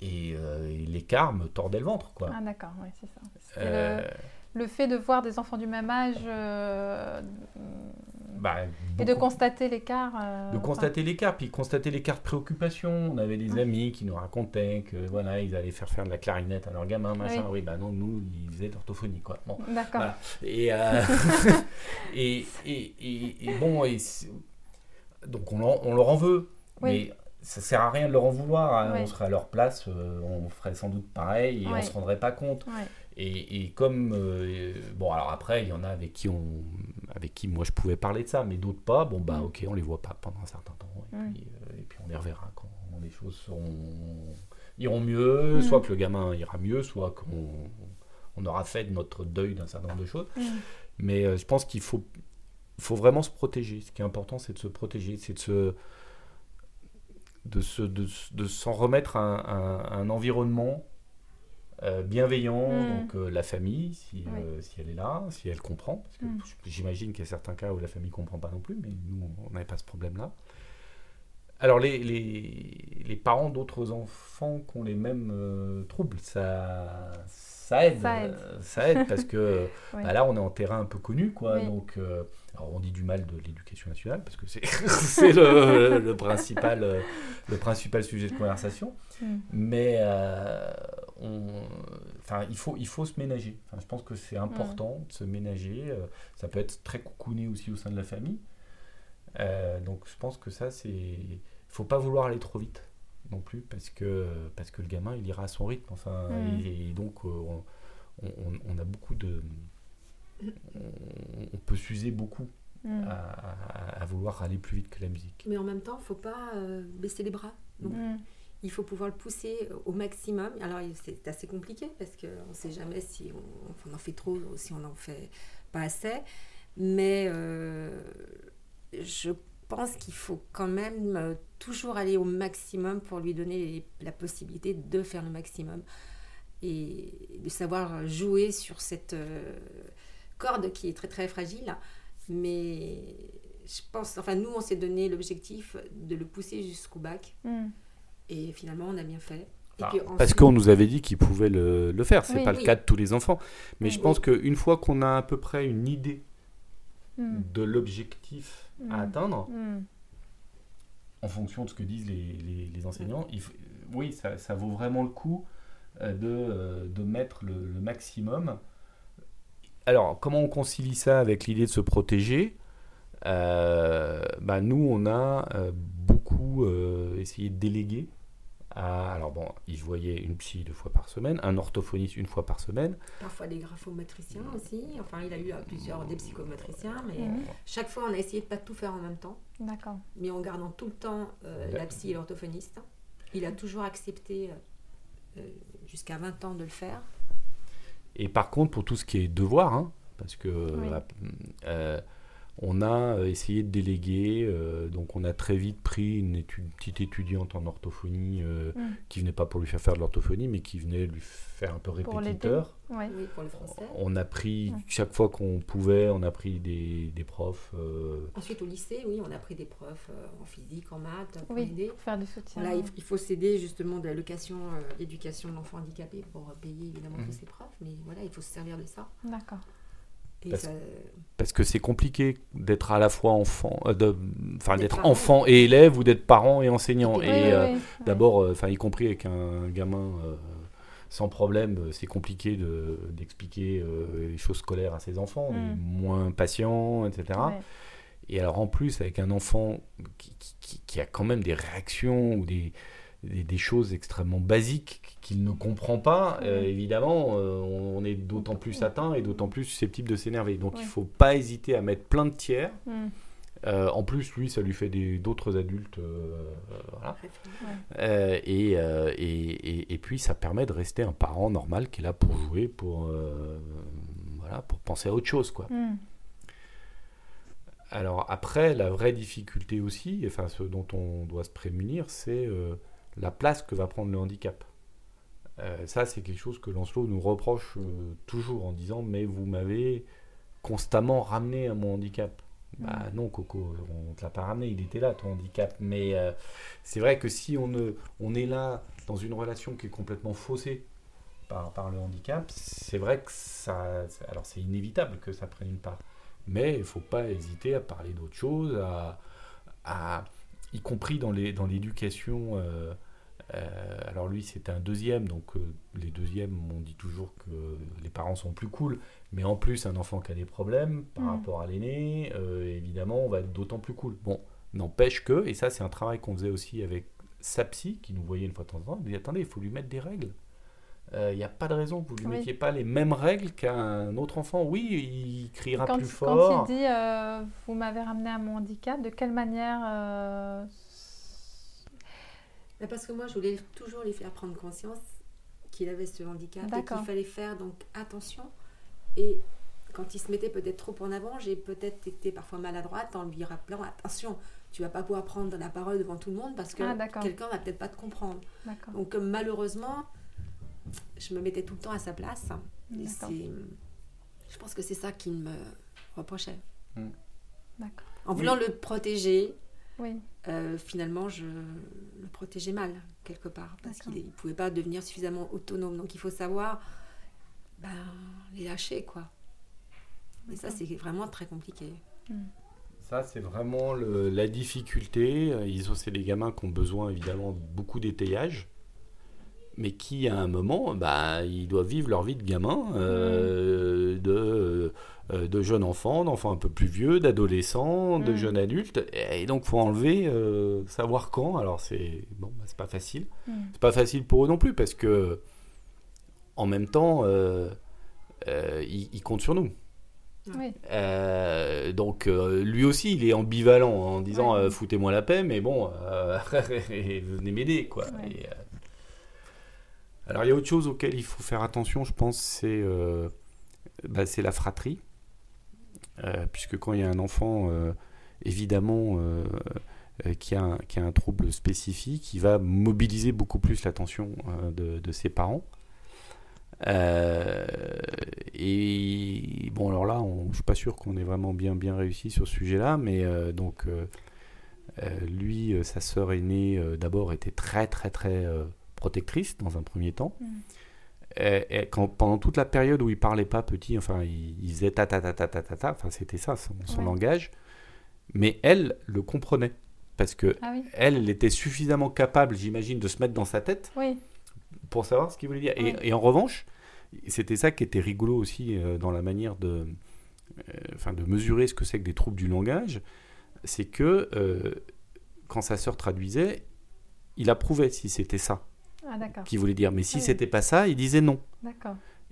Et, euh, l'écart me tordait le ventre. Quoi. Ah d'accord, oui, c'est ça. Euh, le, fait de voir des enfants du même âge, euh, bah, Et de constater l'écart. de constater l'écart, puis constater l'écart de préoccupation. On avait des amis qui nous racontaient que voilà, ils allaient faire faire de la clarinette à leur gamin, machin. Oui, bah non, nous, ils faisaient de l'orthophonie, quoi. Bon, D'accord. Et, et, et, et, bon, donc on, on, leur en veut, mais ça sert à rien de leur en vouloir. Hein. On serait à leur place, on ferait sans doute pareil et on se rendrait pas compte. Et, comme euh, bon alors après il y en a avec qui on avec qui moi je pouvais parler de ça mais d'autres pas bon bah mm. ok on les voit pas pendant un certain temps et, mm. puis, euh, et puis, on les reverra quand les choses seront, iront mieux mm. soit que le gamin ira mieux soit qu'on on aura fait notre deuil d'un certain nombre de choses mais euh, je pense qu'il faut faut vraiment se protéger ce qui est important c'est de se protéger c'est de se de se de, s'en remettre à un environnement euh, bienveillant, mm. donc euh, la famille, si, euh, si, elle est là, si elle comprend. Parce que mm. j'imagine qu'il y a certains cas où la famille ne comprend pas non plus, mais nous, on n'avait pas ce problème-là. Alors, les, les, les parents d'autres enfants qui ont les mêmes troubles, ça, ça aide. Ça aide, parce que bah là, on est en terrain un peu connu, quoi. Donc, alors on dit du mal de l'éducation nationale, parce que c'est le, le, principal, le principal sujet de conversation. Mm. Mais enfin, il, faut, il faut se ménager. Enfin, je pense que c'est important de se ménager. Euh, ça peut être très coucouné aussi au sein de la famille. Euh, donc je pense que ça, c'est. Il faut pas vouloir aller trop vite non plus, parce que, parce que le gamin, il ira à son rythme. Enfin, mm. et, donc, euh, on, on, a beaucoup de. On, peut s'user beaucoup. Mm. À, vouloir aller plus vite que la musique. Mais en même temps, il ne faut pas baisser les bras. Donc, mm il faut pouvoir le pousser au maximum. Alors c'est assez compliqué parce qu'on ne sait jamais si on, en fait trop ou si on en fait pas assez. Mais euh, je pense qu'il faut quand même euh, toujours aller au maximum pour lui donner la possibilité de faire le maximum et de savoir jouer sur cette euh, corde qui est très très fragile. Mais je pense, enfin nous on s'est donné l'objectif de le pousser jusqu'au bac. Hmm. Et finalement, on a bien fait. Ah, parce qu'on nous avait dit qu'il pouvait le, le faire. C'est n'est pas le cas de tous les enfants. Mais je pense qu'une fois qu'on a à peu près une idée hmm. de l'objectif à hmm. atteindre, en fonction de ce que disent les, les, enseignants, il oui, ça, ça, vaut vraiment le coup euh, de, euh, de mettre le, maximum. Alors, comment on concilie ça avec l'idée de se protéger? Euh, bah, Nous, on a beaucoup essayé de déléguer alors bon, il voyait une psy deux fois par semaine, un orthophoniste une fois par semaine. Parfois des graphomotriciens aussi. Enfin, il a eu plusieurs des psychomotriciens, mais mhm. chaque fois on a essayé de pas tout faire en même temps. D'accord. Mais en gardant tout le temps euh, la psy et l'orthophoniste. Il a toujours accepté euh, euh, jusqu'à 20 ans de le faire. Et par contre, pour tout ce qui est devoir, hein, parce que on a euh, essayé de déléguer, euh, donc on a très vite pris une, petite étudiante en orthophonie euh, mm. qui venait pas pour lui faire faire de l'orthophonie, mais qui venait lui faire un peu répétiteur. Oui, pour le français. On a pris, chaque fois qu'on pouvait, on a pris des, des profs. Ensuite au lycée, oui, on a pris des profs en physique, en maths, pour aider. Pour faire du soutien. Voilà, il, faut s'aider justement de l'allocation d'éducation de l'enfant handicapé pour payer évidemment tous mm. ces profs, mais voilà, il faut se servir de ça. D'accord. Parce, que c'est compliqué d'être à la fois enfant, euh, enfin d'être enfant et élève ou d'être parent et enseignant. et euh, d'abord, euh, enfin y compris avec un gamin sans problème, c'est compliqué d'expliquer les choses scolaires à ses enfants, mm. moins patients, etc. Et alors en plus avec un enfant qui, qui, a quand même des réactions ou des, des, choses extrêmement basiques qu'il ne comprend pas, euh, évidemment, euh, on, est d'autant plus atteint et d'autant plus susceptible de s'énerver. Donc il ne faut pas hésiter à mettre plein de tiers. Mm. Euh, en plus, lui, ça lui fait d'autres adultes. voilà. Et, et, et, puis, ça permet de rester un parent normal qui est là pour jouer, pour, voilà, pour penser à autre chose. Quoi. Mm. Alors après, la vraie difficulté aussi, enfin ce dont on doit se prémunir, c'est la place que va prendre le handicap. Euh, ça, c'est quelque chose que Lancelot nous reproche euh, toujours en disant Mais vous m'avez constamment ramené à mon handicap. Bah non, Coco, on ne te l'a pas ramené, il était là, ton handicap. Mais euh, c'est vrai que si on, ne, on est là dans une relation qui est complètement faussée par, par le handicap, c'est vrai que ça. Alors, c'est inévitable que ça prenne une part. mais il ne faut pas hésiter à parler d'autres choses, à, y compris dans l'éducation. Euh, alors lui, c'était un deuxième, donc les deuxièmes, on dit toujours que les parents sont plus cool, mais en plus, un enfant qui a des problèmes par mm. rapport à l'aîné, évidemment, on va être d'autant plus cool. Bon, n'empêche que, et ça c'est un travail qu'on faisait aussi avec sa psy, qui nous voyait une fois de temps en temps, il dit attendez, il faut lui mettre des règles. Il euh, n'y a pas de raison que vous ne lui mettiez pas les mêmes règles qu'un autre enfant. Oui, il criera plus fort. Quand il dit euh, Vous m'avez ramené à mon handicap, de quelle manière euh, Parce que moi, je voulais toujours lui faire prendre conscience qu'il avait ce handicap et qu'il fallait faire donc attention. Et quand il se mettait peut-être trop en avant, j'ai peut-être été parfois maladroite en lui rappelant Attention, tu vas pas pouvoir prendre la parole devant tout le monde parce que ah, quelqu'un va peut-être pas te comprendre. Donc malheureusement, je me mettais tout le temps à sa place. je pense que c'est ça qu'il me reprochait. Hmm. En voulant le protéger, oui. Euh, finalement, je le protégeais mal, quelque part, parce qu'il ne pouvait pas devenir suffisamment autonome. Donc, il faut savoir ben, les lâcher, quoi. Mais ça, c'est vraiment très compliqué. Hmm. Ça, c'est vraiment la difficulté. Ils c'est des gamins qui ont besoin, évidemment, de beaucoup d'étayage mais qui à un moment, bah, ils doivent vivre leur vie de gamin, euh, de, euh, de jeunes enfants, d'enfants un peu plus vieux, d'adolescents, de jeunes adultes, et donc faut enlever, euh, savoir quand. Alors c'est bon, bah, c'est pas facile, c'est pas facile pour eux non plus parce que en même temps, ils, comptent sur nous. donc lui aussi, il est ambivalent en disant foutez-moi la paix, mais bon, venez m'aider quoi. Alors il y a autre chose auquel il faut faire attention, je pense, c'est euh, bah, la fratrie. Euh, puisque quand il y a un enfant, euh, évidemment, qui a, un, qui, a un, trouble spécifique, il va mobiliser beaucoup plus l'attention de, ses parents. et bon, alors là, on, je ne suis pas sûr qu'on ait vraiment bien, bien réussi sur ce sujet-là, mais donc, lui, sa sœur aînée, d'abord, était très, très, très protectrice dans un premier temps. Mm. Et, quand, pendant toute la période où il parlait pas petit, enfin, il, il faisait ta ta ta ta ta ta, ta enfin, c'était ça son, langage. Mais elle le comprenait parce que ah elle, elle était suffisamment capable, j'imagine, de se mettre dans sa tête pour savoir ce qu'il voulait dire. Et, en revanche, c'était ça qui était rigolo aussi euh, dans la manière de, euh, enfin, de mesurer ce que c'est que des troubles du langage, c'est que euh, quand sa sœur traduisait, il approuvait si c'était ça. Ah, qui voulait dire. Mais si c'était pas ça, il disait non.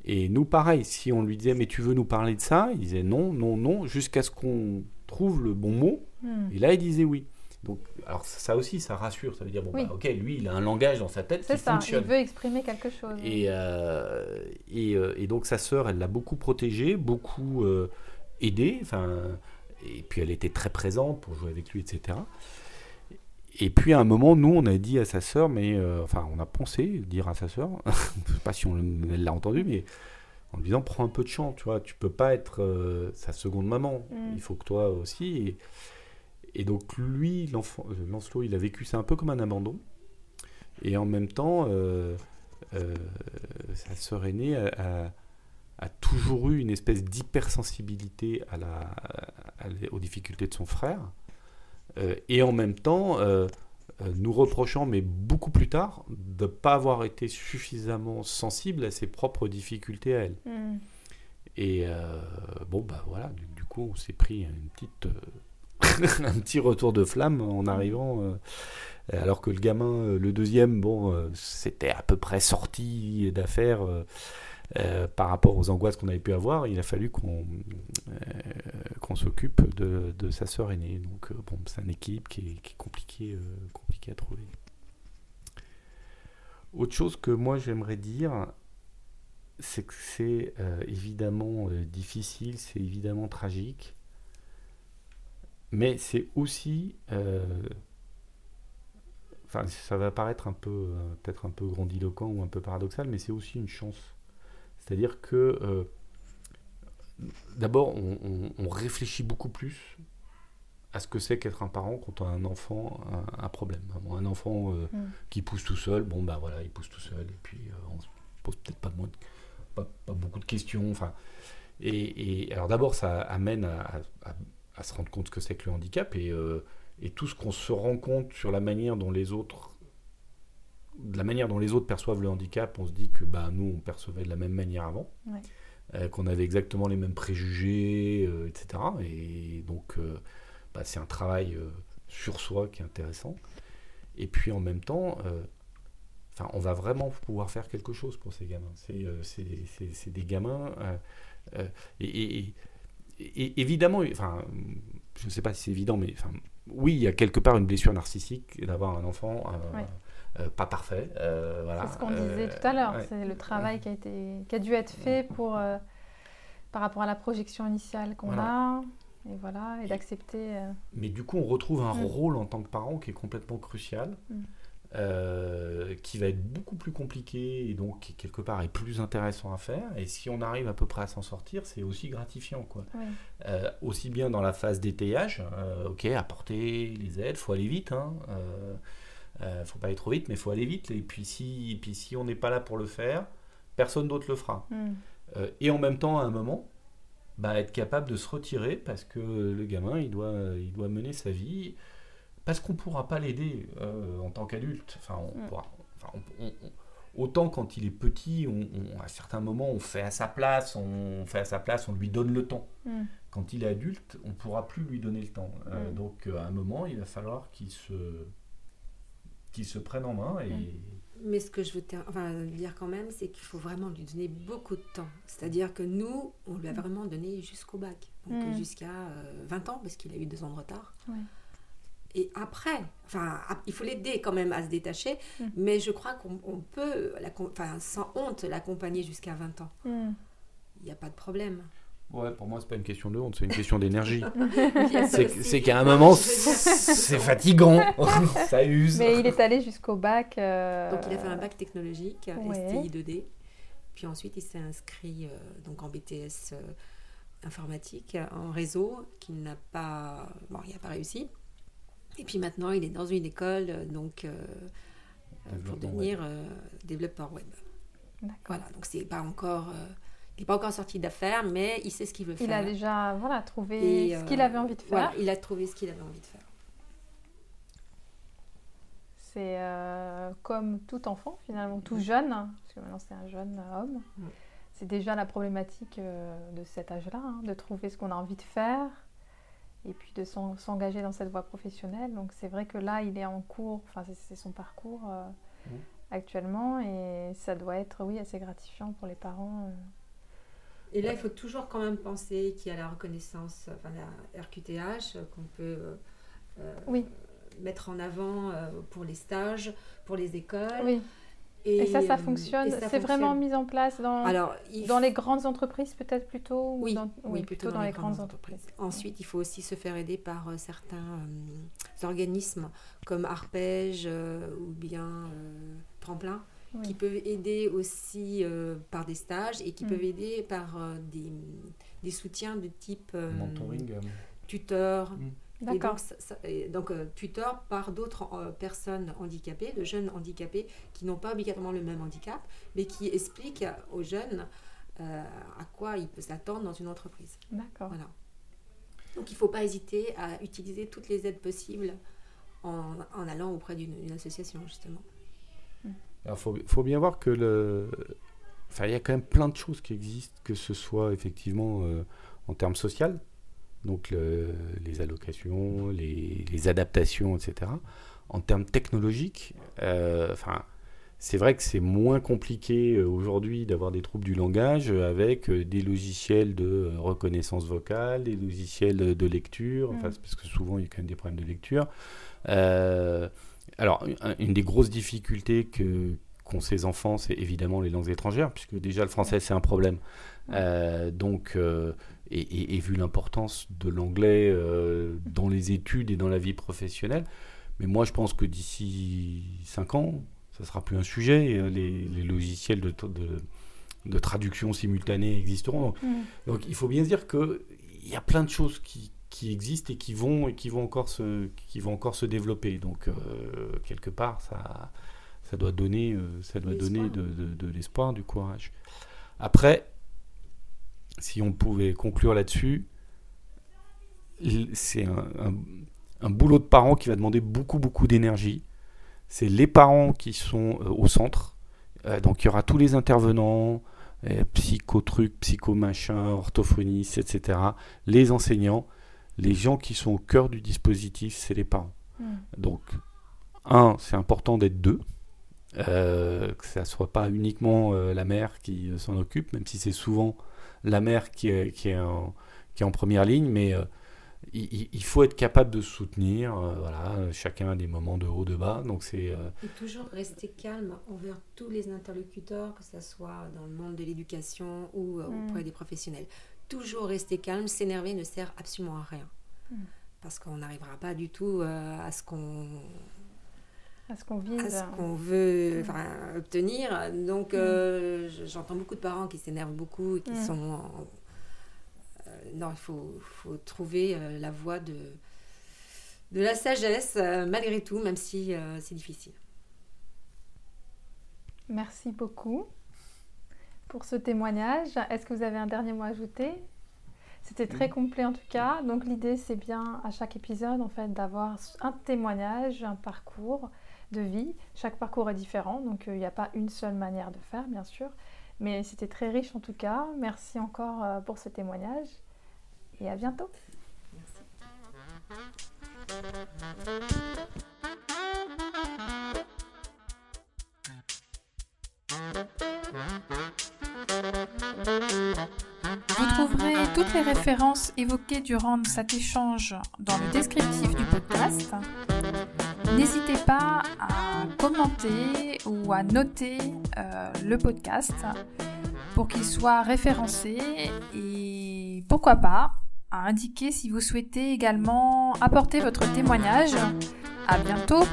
Et nous, pareil, si on lui disait, mais tu veux nous parler de ça Il disait non, non, non, jusqu'à ce qu'on trouve le bon mot. Hmm. Et là, il disait oui. Donc, alors ça aussi, ça rassure. Ça veut dire, bon, bah, ok, lui, il a un langage dans sa tête qui ça, fonctionne. Il veut exprimer quelque chose. Et, euh, et, euh, et, donc, sa sœur, elle l'a beaucoup protégé, beaucoup euh, aidé. Enfin, et puis, elle était très présente pour jouer avec lui, etc. Et puis à un moment, nous, on a dit à sa sœur, mais euh, enfin, on a pensé dire à sa sœur, je sais pas si on l'a entendu, mais en lui disant, prends un peu de chant, tu vois, tu peux pas être euh, sa seconde maman, mm. il faut que toi aussi. Et, donc lui, l'enfant, euh, Lancelot, il a vécu ça un peu comme un abandon. Et en même temps, sa sœur aînée a, a, toujours eu une espèce d'hypersensibilité à la, aux difficultés de son frère. Euh, et en même temps euh, euh, nous reprochant, mais beaucoup plus tard, de ne pas avoir été suffisamment sensible à ses propres difficultés à elle. Hmm. Et bon, bah voilà, du, coup, on s'est pris une petite, un petit retour de flamme en arrivant. alors que le gamin, le deuxième, bon, c'était à peu près sorti d'affaires. Euh, par rapport aux angoisses qu'on avait pu avoir, il a fallu qu'on euh, s'occupe de, sa sœur aînée. Donc euh, bon, c'est un équilibre qui est, compliqué, compliqué à trouver. Autre chose que moi j'aimerais dire, c'est que c'est évidemment difficile, c'est évidemment tragique, mais c'est aussi enfin ça va paraître un peu peut-être un peu grandiloquent ou un peu paradoxal, mais c'est aussi une chance c'est-à-dire que euh, d'abord, on, réfléchit beaucoup plus à ce que c'est qu'être un parent quand on a un enfant un, problème. Un enfant euh, mm. qui pousse tout seul, bon ben voilà, il pousse tout seul, et puis euh, on se pose peut-être pas, pas, beaucoup de questions. Enfin, Et, alors d'abord, ça amène à, se rendre compte ce que c'est que le handicap et, et tout ce qu'on se rend compte sur la manière dont les autres de la manière dont les autres perçoivent le handicap, on se dit que bah, nous, on percevait de la même manière avant, euh, qu'on avait exactement les mêmes préjugés, euh, etc. Et donc, euh, bah, c'est un travail sur soi qui est intéressant. Et puis, en même temps, enfin, on va vraiment pouvoir faire quelque chose pour ces gamins. C'est des gamins. Et, et, évidemment, enfin, je ne sais pas si c'est évident, mais enfin, oui, il y a quelque part une blessure narcissique d'avoir un enfant. Euh, pas parfait. Euh, voilà. C'est ce qu'on disait tout à l'heure. Euh, c'est le travail qui a, été, qui a dû être fait pour, par rapport à la projection initiale qu'on a. Et voilà, et d'accepter. Mais du coup, on retrouve un mm. rôle en tant que parent qui est complètement crucial. Mm. qui va être beaucoup plus compliqué et donc qui quelque part est plus intéressant à faire. Et si on arrive à peu près à s'en sortir, c'est aussi gratifiant. Quoi. aussi bien dans la phase d'étayage, ok, apporter les aides, faut aller vite. Hein, euh, faut pas aller trop vite, mais il faut aller vite. Et puis si, puis si on n'est pas là pour le faire, personne d'autre le fera. Hmm. Euh, et en même temps, à un moment, bah, être capable de se retirer parce que le gamin, il doit, il doit mener sa vie. Parce qu'on ne pourra pas l'aider euh, en tant qu'adulte. Enfin, on hmm. pourra, autant quand il est petit, à certains moments, on fait à sa place, on fait à sa place, on lui donne le temps. Hmm. Quand il est adulte, on ne pourra plus lui donner le temps. Euh, donc, à un moment, il va falloir qu'il se qui se prennent en main. Et... Mais ce que je veux dire quand même, c'est qu'il faut vraiment lui donner beaucoup de temps. C'est-à-dire que nous, on lui a vraiment donné jusqu'au bac, donc mm. jusqu'à 20 euh, ans, parce qu'il a eu deux ans de retard. Et après, enfin, il faut l'aider quand même à se détacher, mm. mais je crois qu'on peut, enfin, sans honte, l'accompagner jusqu'à 20 ans. Mm. Il n'y a pas de problème. Ouais, pour moi, c'est pas une question de honte, c'est une question d'énergie. c'est qu'à un moment, c'est fatigant, ça use. Mais il est allé jusqu'au bac. Euh, donc, il a fait un bac technologique, STI 2D. Puis ensuite, il s'est inscrit euh, donc en BTS euh, informatique, en réseau, qu'il n'a pas, bon, il n'a pas réussi. Et puis maintenant, il est dans une école, donc pour devenir développeur web. Voilà, donc c'est pas encore il n'est pas encore sorti d'affaires, mais il sait ce qu'il veut faire. Il a déjà voilà, trouvé ce qu'il avait envie de faire. Voilà, il a trouvé ce qu'il avait envie de faire. C'est euh, comme tout enfant, finalement, tout jeune, parce que maintenant c'est un jeune homme. C'est déjà la problématique euh, de cet âge-là, hein, de trouver ce qu'on a envie de faire et puis de s'engager dans cette voie professionnelle. Donc c'est vrai que là, il est en cours, enfin c'est son parcours euh, actuellement et ça doit être, oui, assez gratifiant pour les parents. Et là, il faut toujours quand même penser qu'il y a la reconnaissance, enfin la RQTH, qu'on peut euh, oui. mettre en avant euh, pour les stages, pour les écoles. Oui. Et, ça, ça euh, fonctionne? C'est vraiment mis en place dans, Alors, dans les grandes entreprises, peut-être plutôt Oui, oui, plutôt, dans, les, grandes, entreprises. Ensuite, il faut aussi se faire aider par certains organismes comme Arpège ou bien Tremplin qui peuvent aider aussi euh, par des stages et qui mm. peuvent aider par euh, des, des, soutiens de type euh, mentoring, tuteur. Mm. D'accord. Donc, tuteur par d'autres personnes handicapées, de jeunes handicapés qui n'ont pas obligatoirement le même handicap, mais qui expliquent aux jeunes à quoi il peut s'attendre dans une entreprise. D'accord. Voilà. Donc, il ne faut pas hésiter à utiliser toutes les aides possibles en, en allant auprès d'une association, justement. Il faut, bien voir que le. Enfin, il y a quand même plein de choses qui existent, que ce soit effectivement euh, en termes social, donc les allocations, les, adaptations, etc. En termes technologiques, euh, enfin, c'est vrai que c'est moins compliqué euh, aujourd'hui d'avoir des troubles du langage avec des logiciels de reconnaissance vocale, des logiciels de, lecture, enfin, mm. parce que souvent il y a quand même des problèmes de lecture. Euh, alors, une des grosses difficultés que qu'ont ces enfants, c'est évidemment les langues étrangères, puisque déjà le français c'est un problème. Euh, donc, euh, et, vu l'importance de l'anglais euh, dans les études et dans la vie professionnelle, mais moi je pense que d'ici 5 ans, ça sera plus un sujet. Les, logiciels de, de, traduction simultanée existeront. Mm. Donc, il faut bien se dire qu'il y a plein de choses qui, qui existent et qui vont et qui vont encore se qui vont encore se développer. Donc euh, quelque part, ça ça doit donner euh, ça doit donner de, de, l'espoir, du courage. Après, si on pouvait conclure là-dessus, c'est un, boulot de parent qui va demander beaucoup, beaucoup d'énergie. C'est les parents qui sont euh, au centre. Euh, donc il y aura tous les intervenants, euh, psycho-trucs, psycho-machin, orthophonistes, etc. Les enseignants, les gens qui sont au cœur du dispositif, c'est les parents. Hmm. Donc, un, c'est important d'être deux. que ça ne soit pas uniquement la mère qui s'en occupe, même si c'est souvent la mère qui est, qui est, en, qui est en première ligne, mais il, faut être capable de soutenir. Euh, voilà, chacun a des moments de haut, de bas. Donc c'est. Euh, Et toujours rester calme envers tous les interlocuteurs, que ce soit dans le monde de l'éducation ou euh, auprès des professionnels. Toujours rester calme. S'énerver ne sert absolument à rien. Mm. Parce qu'on n'arrivera pas du tout à ce qu'on à ce qu'on vise, à ce qu'on veut mm. obtenir. Donc, j'entends beaucoup de parents qui s'énervent beaucoup et qui sont non, il faut, trouver euh, la voie de, de la sagesse, euh, malgré tout, même si euh, c'est difficile. Merci beaucoup pour ce témoignage. Est-ce que vous avez un dernier mot à ajouter? C'était très complet en tout cas. Donc l'idée c'est bien à chaque épisode en fait d'avoir un témoignage, un parcours de vie. Chaque parcours est différent, donc il n'y a pas une seule manière de faire bien sûr. Mais c'était très riche en tout cas. Merci encore pour ce témoignage et à bientôt. Vous trouverez toutes les références évoquées durant cet échange dans le descriptif du podcast. N'hésitez pas à commenter ou à noter euh, le podcast pour qu'il soit référencé et pourquoi pas à indiquer si vous souhaitez également apporter votre témoignage. À bientôt